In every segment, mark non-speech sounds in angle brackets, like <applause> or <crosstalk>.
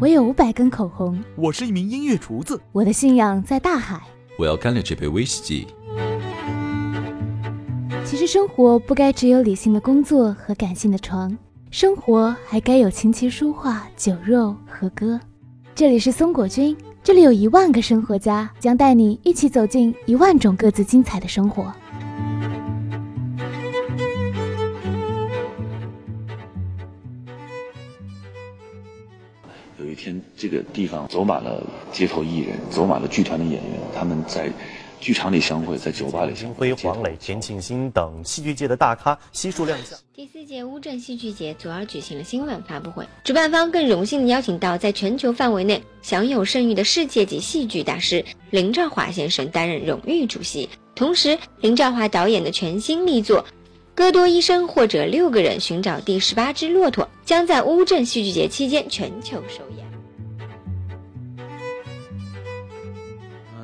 我有五百根口红。我是一名音乐厨子。我的信仰在大海。我要干了这杯威士忌。其实生活不该只有理性的工作和感性的床，生活还该有琴棋书画、酒肉和歌。这里是松果君，这里有一万个生活家，将带你一起走进一万种各自精彩的生活。这个地方走满了街头艺人，走满了剧团的演员，他们在剧场里相会，在酒吧里相会。辉、黄磊、田沁鑫等戏剧界的大咖悉数亮相。第四届乌镇戏剧节昨儿举行了新闻发布会，主办方更荣幸地邀请到在全球范围内享有盛誉的世界级戏剧大师林兆华先生担任荣誉主席。同时，林兆华导演的全新力作。戈多医生或者六个人寻找第十八只骆驼，将在乌镇戏剧节期间全球首演。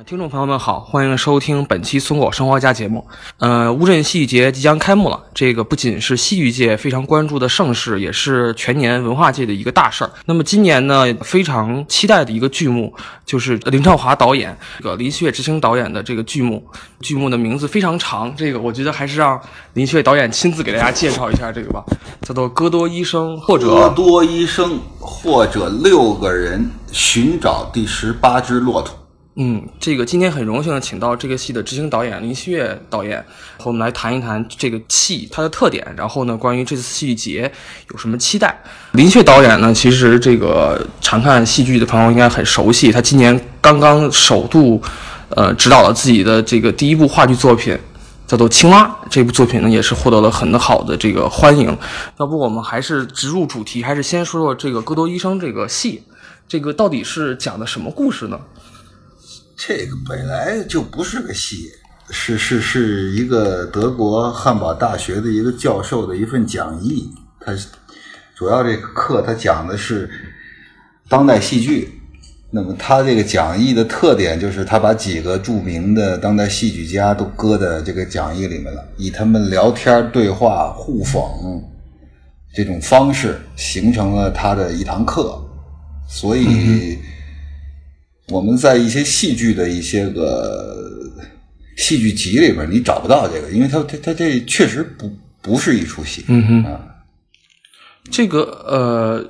听众朋友们好，欢迎收听本期《松果生活家》节目。呃，乌镇戏剧节即将开幕了，这个不仅是戏剧界非常关注的盛事，也是全年文化界的一个大事儿。那么今年呢，非常期待的一个剧目就是林兆华导演、这个林旭执行导演的这个剧目。剧目的名字非常长，这个我觉得还是让林旭导演亲自给大家介绍一下这个吧，叫做《戈多医生》或者《戈多医生》或者六个人寻找第十八只骆驼。嗯，这个今天很荣幸的请到这个戏的执行导演林希月导演和我们来谈一谈这个戏它的特点，然后呢，关于这次戏剧节有什么期待？林旭导演呢，其实这个常看戏剧的朋友应该很熟悉，他今年刚刚首度呃指导了自己的这个第一部话剧作品，叫做《青蛙》。这部作品呢，也是获得了很好的这个欢迎。要不我们还是直入主题，还是先说说这个《戈多医生》这个戏，这个到底是讲的什么故事呢？这个本来就不是个戏，是是是一个德国汉堡大学的一个教授的一份讲义。他主要这个课他讲的是当代戏剧。那么他这个讲义的特点就是他把几个著名的当代戏剧家都搁在这个讲义里面了，以他们聊天对话互讽这种方式形成了他的一堂课。所以。我们在一些戏剧的一些个戏剧集里边，你找不到这个，因为它它它这确实不不是一出戏。嗯哼，这个呃，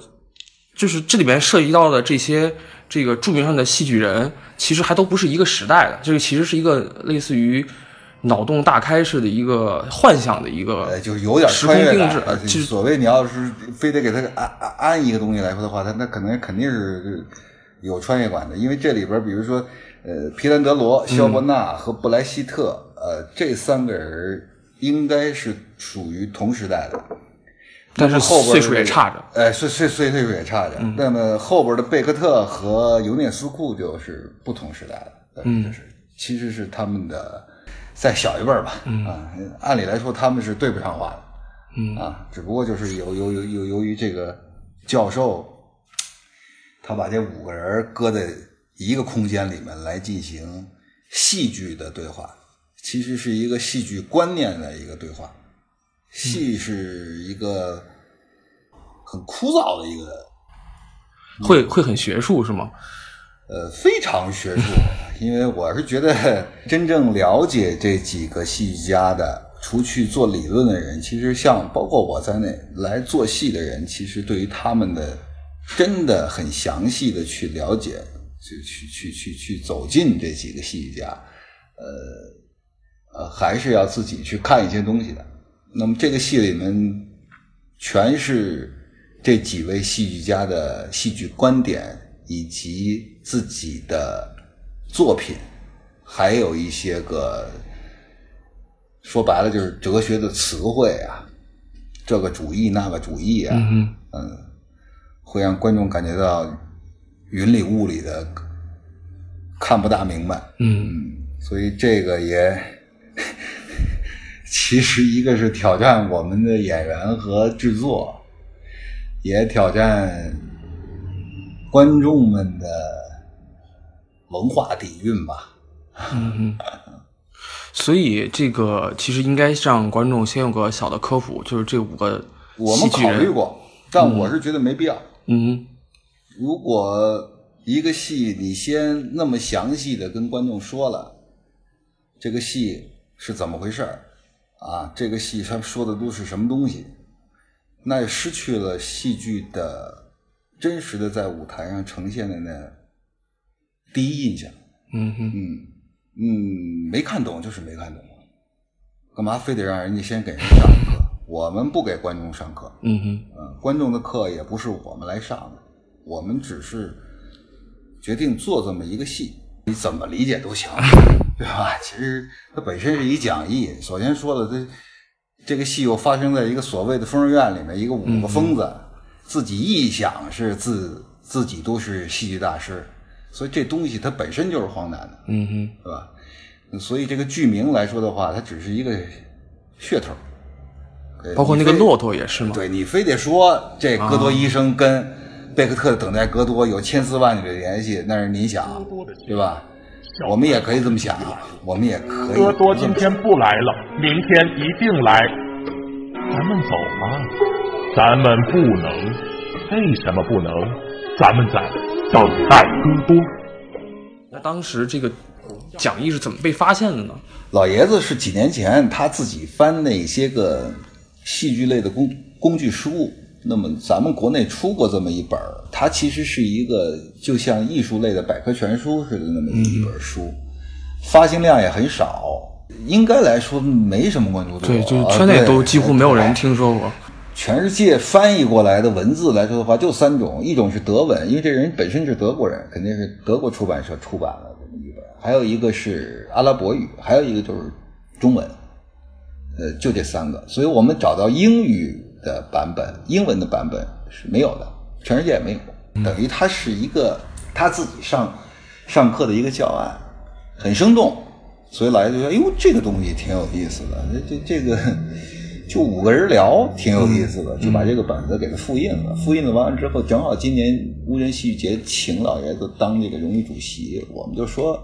就是这里边涉及到的这些这个著名上的戏剧人，其实还都不是一个时代的，这个其实是一个类似于脑洞大开式的一个幻想的一个，就是有点时空定制。其实所谓你要是非得给他安安安一个东西来说的话，他那可能肯定是。有穿越感的，因为这里边，比如说，呃，皮兰德罗、肖伯纳和布莱希特，呃，这三个人应该是属于同时代的，但是后边岁数也差着，哎，岁岁岁岁数也差着。那么后边的贝克特和尤涅斯库就是不同时代的，嗯，就是其实是他们的再小一辈吧，啊，按理来说他们是对不上话的，嗯啊，只不过就是由由由由由于这个教授。他把这五个人搁在一个空间里面来进行戏剧的对话，其实是一个戏剧观念的一个对话。戏是一个很枯燥的一个，会会很学术是吗？呃，非常学术，因为我是觉得真正了解这几个戏剧家的，除去做理论的人，其实像包括我在内来做戏的人，其实对于他们的。真的很详细的去了解，去去去去去走进这几个戏剧家，呃呃，还是要自己去看一些东西的。那么这个戏里面全是这几位戏剧家的戏剧观点，以及自己的作品，还有一些个说白了就是哲学的词汇啊，这个主义那个主义啊，嗯。会让观众感觉到云里雾里的，看不大明白。嗯，所以这个也 <laughs> 其实一个是挑战我们的演员和制作，也挑战观众们的文化底蕴吧。嗯，所以这个其实应该让观众先有个小的科普，就是这五个我们考虑过，但我是觉得没必要。嗯，如果一个戏你先那么详细的跟观众说了，这个戏是怎么回事儿啊？这个戏他说的都是什么东西？那失去了戏剧的真实的在舞台上呈现的那第一印象。嗯哼，嗯嗯，没看懂就是没看懂，干嘛非得让人家先给人上课？我们不给观众上课，嗯哼，嗯，观众的课也不是我们来上的，我们只是决定做这么一个戏，你怎么理解都行，<laughs> 对吧？其实它本身是一讲义。首先说了，这这个戏又发生在一个所谓的疯人院里面，一个五个疯子、自己臆想是自自己都是戏剧大师，所以这东西它本身就是荒诞的，嗯哼，对吧？所以这个剧名来说的话，它只是一个噱头。呃包括那个骆驼也是吗？对你非得说这戈多医生跟贝克特的《等待戈多》有千丝万缕的联系，那是你想，对吧？我们也可以这么想，我们也可以。戈多今天不来了，明天一定来。咱们走吧，咱们不能，为什么不能？咱们在等待戈多。那当时这个讲义是怎么被发现的呢？老爷子是几年前他自己翻那些个戏剧类的工工具书，那么咱们国内出过这么一本儿，它其实是一个就像艺术类的百科全书似的那么一本书，发行量也很少，应该来说没什么关注度。对，就圈内都几乎没有人听说过。全世界翻译过来的文字来说的话，就三种，一种是德文，因为这人本身是德国人，肯定是德国出版社出版了这么一本；还有一个是阿拉伯语，还有一个就是中文，呃，就这三个。所以我们找到英语的版本，英文的版本是没有的，全世界也没有，等于它是一个他自己上上课的一个教案，很生动，所以老爷子说：“哎呦，这个东西挺有意思的，这这这个。”就五个人聊，挺有意思的，就把这个本子给他复印了。复印了完了之后，正好今年乌镇戏剧节请老爷子当这个荣誉主席，我们就说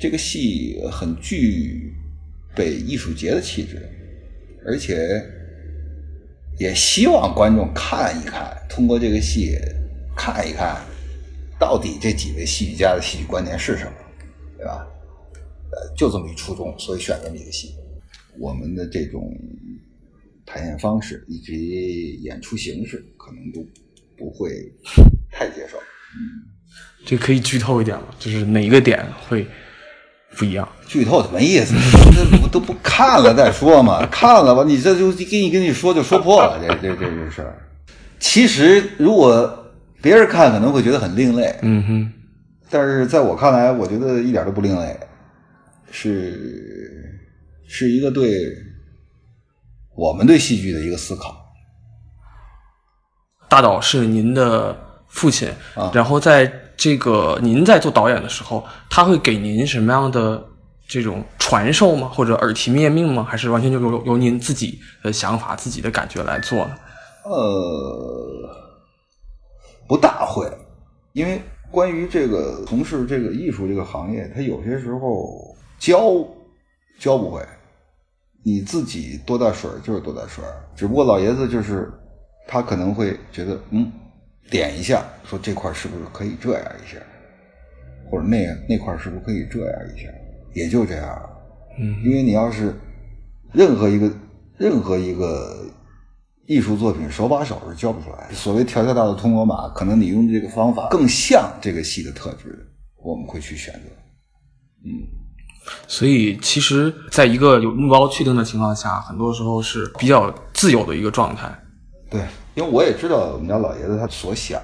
这个戏很具被艺术节的气质，而且也希望观众看一看，通过这个戏看一看，到底这几位戏剧家的戏剧观念是什么，对吧？呃，就这么一初衷，所以选这么一个戏。我们的这种排演方式以及演出形式，可能都不会太接受。嗯这可以剧透一点吗？就是哪一个点会不一样？剧透什么意思？<laughs> 这不都不看了再说嘛？<laughs> 看了吧，你这就跟你跟你说就说破了，这这这这事儿。其实如果别人看可能会觉得很另类，嗯哼，但是在我看来，我觉得一点都不另类，是是一个对我们对戏剧的一个思考。大岛是您的父亲，啊然后在这个您在做导演的时候，他会给您什么样的这种传授吗？或者耳提面命吗？还是完全就由由您自己的想法、自己的感觉来做呢？呃，不大会，因为关于这个从事这个艺术这个行业，他有些时候教教不会，你自己多大水就是多大水，只不过老爷子就是他可能会觉得嗯，点一下，说这块是不是可以这样一下，或者那那块是不是可以这样一下，也就这样。嗯，因为你要是任何一个任何一个艺术作品手把手是教不出来。所谓条条大的通罗马，可能你用的这个方法更像这个戏的特质，我们会去选择。嗯所以其实，在一个有目标确定的情况下，很多时候是比较自由的一个状态。对，因为我也知道我们家老爷子他所想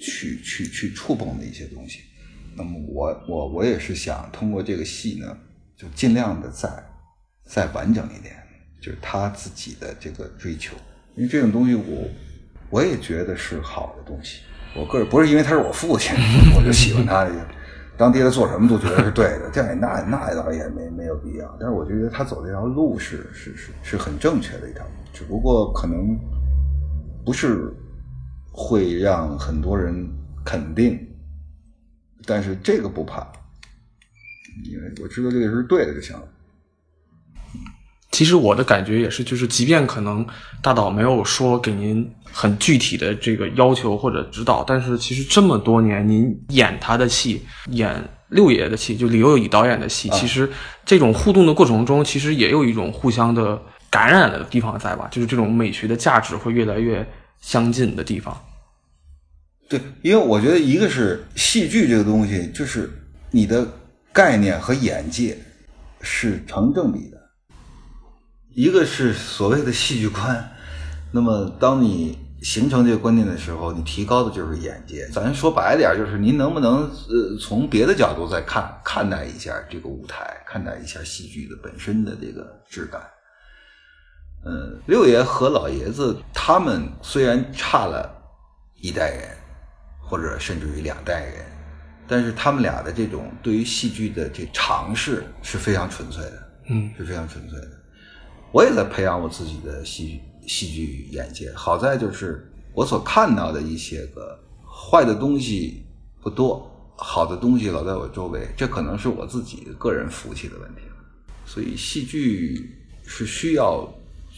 去去去触碰的一些东西，那么我我我也是想通过这个戏呢，就尽量的再再完整一点，就是他自己的这个追求，因为这种东西我我也觉得是好的东西。我个人不是因为他是我父亲，<laughs> 我就喜欢他这个。当爹的做什么都觉得是对的，这样那那倒也没没有必要。但是我觉得他走这条路是是是是很正确的一条路，只不过可能不是会让很多人肯定，但是这个不怕，因为我知道这个是对的就行了。其其实我的感觉也是，就是即便可能大导没有说给您很具体的这个要求或者指导，但是其实这么多年您演他的戏，演六爷的戏，就李幼乙导演的戏，其实这种互动的过程中，其实也有一种互相的感染的地方在吧？就是这种美学的价值会越来越相近的地方。对，因为我觉得一个是戏剧这个东西，就是你的概念和眼界是成正比的。一个是所谓的戏剧观，那么当你形成这个观念的时候，你提高的就是眼界。咱说白点，就是您能不能呃从别的角度再看看待一下这个舞台，看待一下戏剧的本身的这个质感。嗯，六爷和老爷子他们虽然差了一代人，或者甚至于两代人，但是他们俩的这种对于戏剧的这尝试是非常纯粹的，嗯，是非常纯粹的。我也在培养我自己的戏戏剧眼界，好在就是我所看到的一些个坏的东西不多，好的东西老在我周围，这可能是我自己个人福气的问题。所以戏剧是需要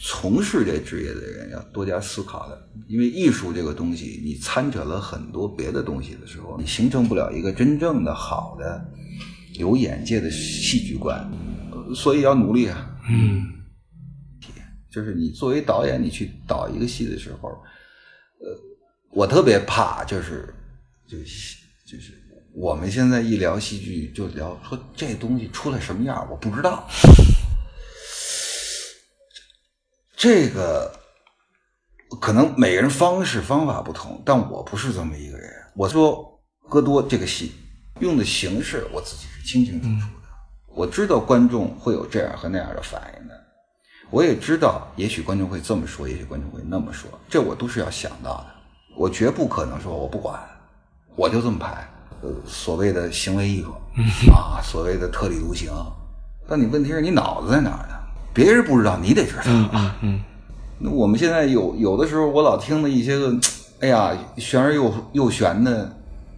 从事这职业的人要多加思考的，因为艺术这个东西，你掺扯了很多别的东西的时候，你形成不了一个真正的好的、有眼界的戏剧观，呃所以要努力啊。嗯 <laughs> 就是你作为导演，你去导一个戏的时候，呃，我特别怕就是就是就是我们现在一聊戏剧就聊说这东西出来什么样，我不知道。这个可能每个人方式方法不同，但我不是这么一个人。我说戈多这个戏用的形式，我自己是清清楚楚的。我知道观众会有这样和那样的反应的，我也知道，也许观众会这么说，也许观众会那么说，这我都是要想到的。我绝不可能说我不管，我就这么拍。呃，所谓的行为艺术啊，所谓的特立独行，但你问题是你脑子在哪儿呢？别人不知道，你得知道啊。嗯那我们现在有有的时候，我老听的一些个，<tsk> 哎呀，玄而又又玄的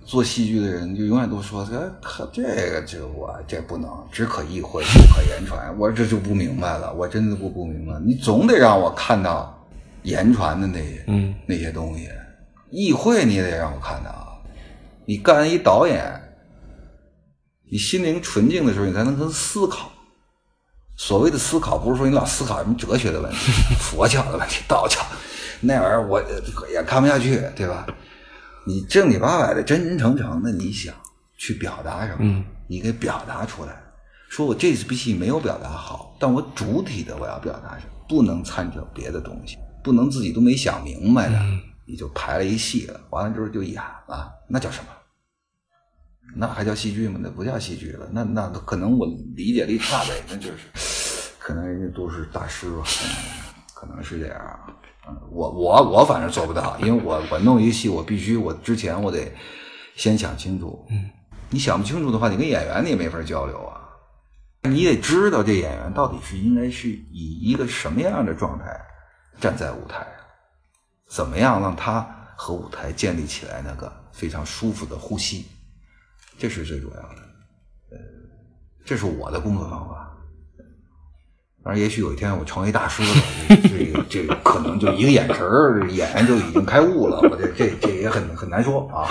做戏剧的人，就永远都说，这可这个这我这不能，只可意会，不可言传。我这就不明白了，<laughs> 我真的不不明白。你总得让我看到言传的那些、嗯那些东西，意会你也得让我看到。你干一导演，你心灵纯净的时候，你才能跟思考。所谓的思考，不是说你老思考什么哲学的问题、<laughs> 佛教的问题、<laughs> 道教那玩意儿，我也看不下去，对吧？你正经八百的、真真诚诚的，你想去表达什么，嗯你给表达出来。说我这部戏没有表达好，但我主体的我要表达什么，不能掺着别的东西，不能自己都没想明白的，你就排了一戏了，完了之后就演了，那叫什么？那还叫戏剧吗？那不叫戏剧了。那那可能我理解力差呗，那就是可能人家都是大师吧，可能是这样。嗯，我我我反正做不到，因为我我弄一个戏，我必须我之前我得先想清楚。嗯，你想不清楚的话，你跟演员你也没法交流啊。你得知道这演员到底是应该是以一个什么样的状态站在舞台上，怎么样让他和舞台建立起来那个非常舒服的呼吸。这是最主要的，呃，这是我的工作方法。当然，也许有一天我成为大师了，<laughs> 这个这个可能就一个眼神儿，演员就已经开悟了。我这这这也很很难说啊。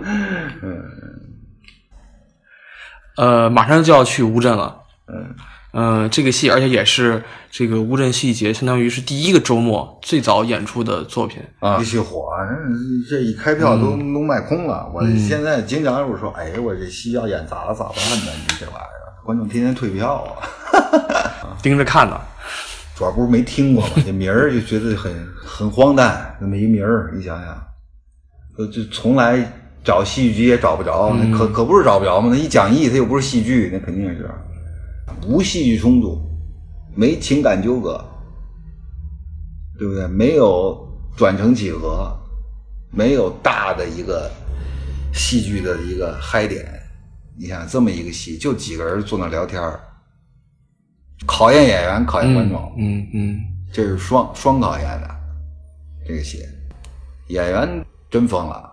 <laughs> 嗯呃，马上就要去乌镇了。嗯呃，这个戏，而且也是这个乌镇戏剧节，相当于是第一个周末最早演出的作品。啊，必须火！嗯这一开票都、都卖空了。我现在经常我说，哎，我这戏要演砸了咋办呢？你这玩意儿，观众天天退票啊。<laughs> 盯着看呢。<laughs> 主要不是没听过嘛，这名儿就觉得很很荒诞，那么一名儿，你想想，就，就从来找戏剧节也找不着，那可可不是找不着吗？那一讲义，它又不是戏剧，那肯定是无戏剧冲突，没情感纠葛，对不对？没有转成几何，没有大的一个戏剧的一个嗨点。你想这么一个戏，就几个人坐那聊天儿考验演员，考验观众，嗯嗯这是双双考验的这个戏，演员真疯了。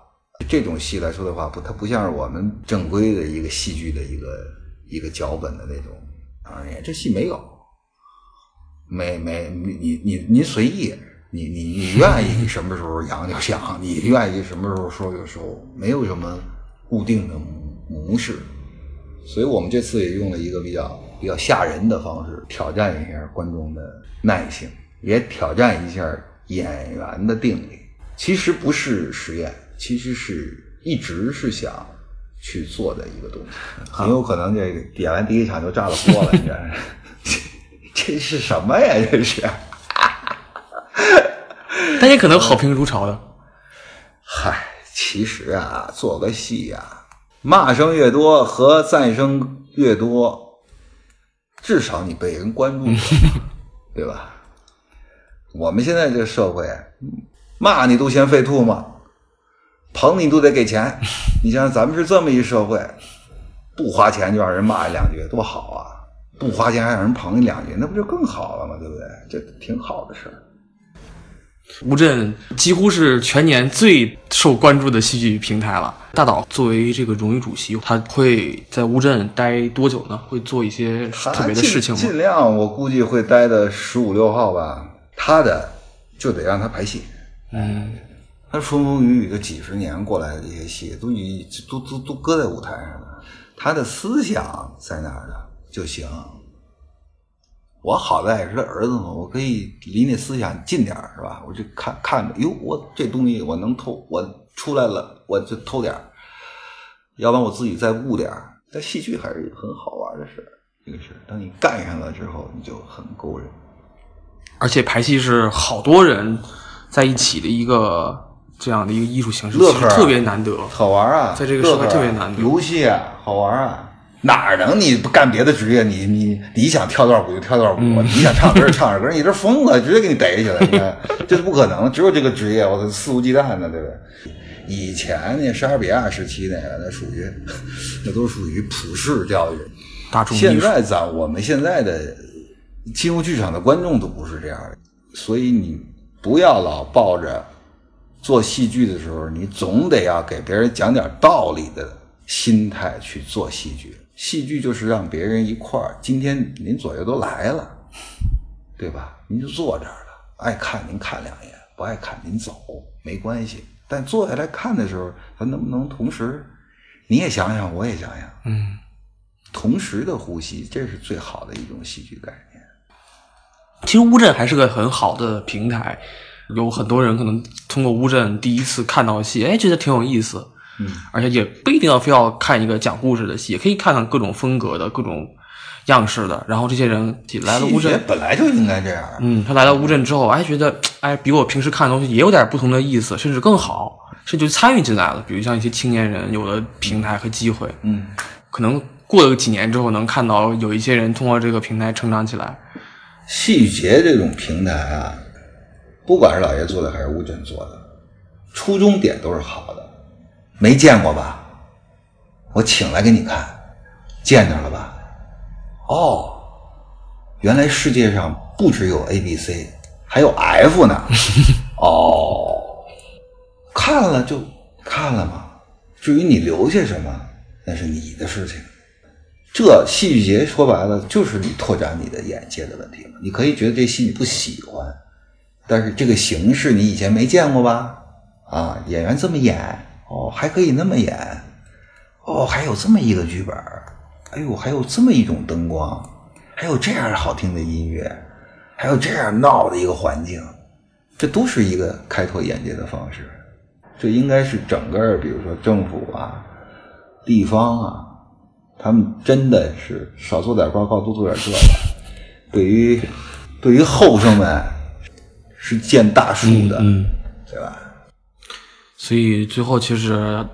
这种戏来说的话，不，它不像是我们正规的一个戏剧的一个一个脚本的那种。当然，这戏没有，没没你你你您随意，你你你愿意什么时候扬就扬，你愿意什么时候收就收，没有什么固定的模式。所以我们这次也用了一个比较比较吓人的方式，挑战一下观众的耐性，也挑战一下演员的定力。其实不是实验，其实是一直是想去做的一个东西。<laughs> 很有可能这个点完第一场就炸了锅了，<laughs> 你知道吗？这 <laughs> 这是什么呀？这是？但也可能好评如潮的。嗨，其实啊，做个戏呀、骂声越多和赞声越多，至少你被人关注过，对吧？我们现在这社会，骂你都嫌费吐沫，捧你都得给钱。<laughs> 你想想，咱们是这么一社会，不花钱就让人骂一两句，多好啊！不花钱还让人捧你两句，那不就更好了吗？对不对？这挺好的事儿。乌镇几乎是全年最受关注的戏剧平台了。大导作为这个荣誉主席，他会在乌镇待多久呢？会做一些特别的事情吗？尽尽量，我估计会待的十五六号吧。他的就得让他排戏，嗯，他风风雨雨的几十年过来的这些戏，都已都都都搁在舞台上了。他的思想在那儿的就行。我好在也是他儿子嘛，我可以离那思想近点，是吧？我就看看着，哟，我这东西我能偷，我出来了我就偷点，要不然我自己再悟点儿。但戏剧还是很好玩的事，这个事儿，当你干上了之后，你就很勾人。而且排戏是好多人在一起的一个这样的一个艺术形式，乐呵特别难得。好玩啊，在这个社会乐呵啊特别难得游戏啊，好玩啊。哪能你不干别的职业？你你你想跳多少舞就跳多少舞，嗯你想唱歌就唱着歌，你这疯了，直接给你逮起来，你看 <laughs> 这是不可能。只有这个职业，我操，肆无忌惮的，对不对？以前那莎士比亚时期那个，那属于那都属于普世教育。大众现在咱我们现在的进入剧场的观众都不是这样的，所以你不要老抱着做戏剧的时候，你总得要给别人讲点道理的心态去做戏剧。戏剧就是让别人一块儿，今天您左右都来了，对吧？您就坐这儿了，爱看您看两眼，不爱看您走，没关系。但坐下来看的时候，咱能不能同时，你也想想，我也想想，嗯，同时的呼吸，这是最好的一种戏剧概念。其实乌镇还是个很好的平台，有很多人可能通过乌镇第一次看到戏，哎，觉得挺有意思。嗯，而且也不一定要非要看一个讲故事的戏，也可以看看各种风格的、各种样式的。然后这些人来了乌镇，本来就应该这样。嗯，他来到乌镇之后，哎，觉得哎，比我平时看的东西也有点不同的意思，甚至更好，甚至参与进来了。比如像一些青年人有了平台和机会，嗯，可能过了几年之后，能看到有一些人通过这个平台成长起来。戏剧节这种平台啊，不管是老爷做的还是乌镇做的，初衷点都是好的。没见过吧？我请来给你看，见着了吧？哦，原来世界上不只有 A、B、C，还有 F 呢。<laughs> 哦，看了就看了嘛。至于你留下什么，那是你的事情。这戏剧节说白了就是你拓展你的眼界的问题嘛。你可以觉得这戏你不喜欢，但是这个形式你以前没见过吧？啊，演员这么演，哦，还可以那么演，哦，还有这么一个剧本，哎呦，还有这么一种灯光，还有这样好听的音乐，还有这样闹的一个环境，这都是一个开拓眼界的方式。这应该是整个，比如说政府啊、地方啊，他们真的是少做点报告，多做点这个。对于对于后生们是见大树的，嗯，对吧？所以最后其实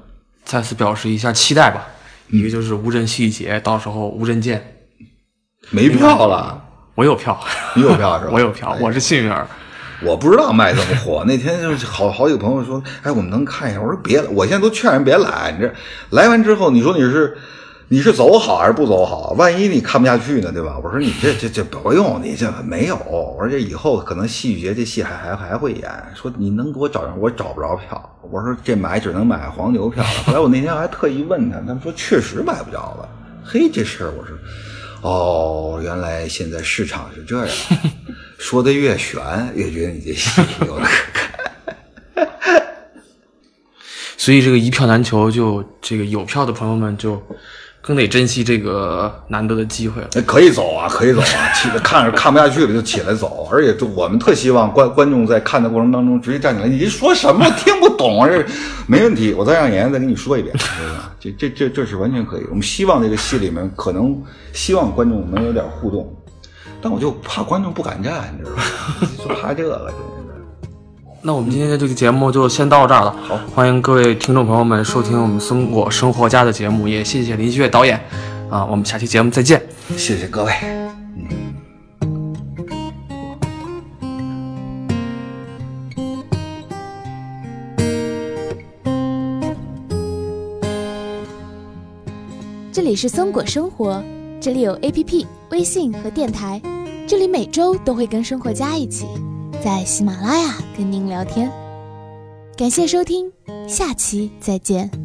再次表示一下期待吧，一个就是乌镇戏剧节，到时候乌镇见。没票了，我有票，你有票是吧？<laughs> 我有票，我是幸运儿。我不知道卖这么火。那天就是好 <laughs> 好几个朋友说，哎，我们能看一下。我说别，我现在都劝人别来。你这来完之后，你说你是你是走好还是不走好？万一你看不下去呢，对吧？我说你这这这不用，你这没有。我说这以后可能戏剧节这戏还还还会演。说你能给我找人，我找不着票。我说这买只能买黄牛票了。后来我那天还特意问他，他们说确实买不着了。嘿，这事儿我说。哦，原来现在市场是这样，说的越悬，越觉得你这戏有可看。<laughs> 所以这个一票难求，就这个有票的朋友们就更得珍惜这个难得的机会了。可以走啊，可以走啊，起来看着看不下去了就起来走。而且就我们特希望观观众在看的过程当中直接站起来，你说什么听不懂啊？这没问题，我再让演员再给你说一遍，这这这这是完全可以。我们希望这个戏里面可能希望观众能有点互动，但我就怕观众不敢站，你知道吗？就怕这个，那我们今天的这个节目就先到这儿了。好欢迎各位听众朋友们收听我们松果生活家的节目，也谢谢林希月导演。啊，我们下期节目再见。谢谢各位。这里是松果生活，这里有 APP、微信和电台，这里每周都会跟生活家一起在喜马拉雅跟您聊天。感谢收听，下期再见。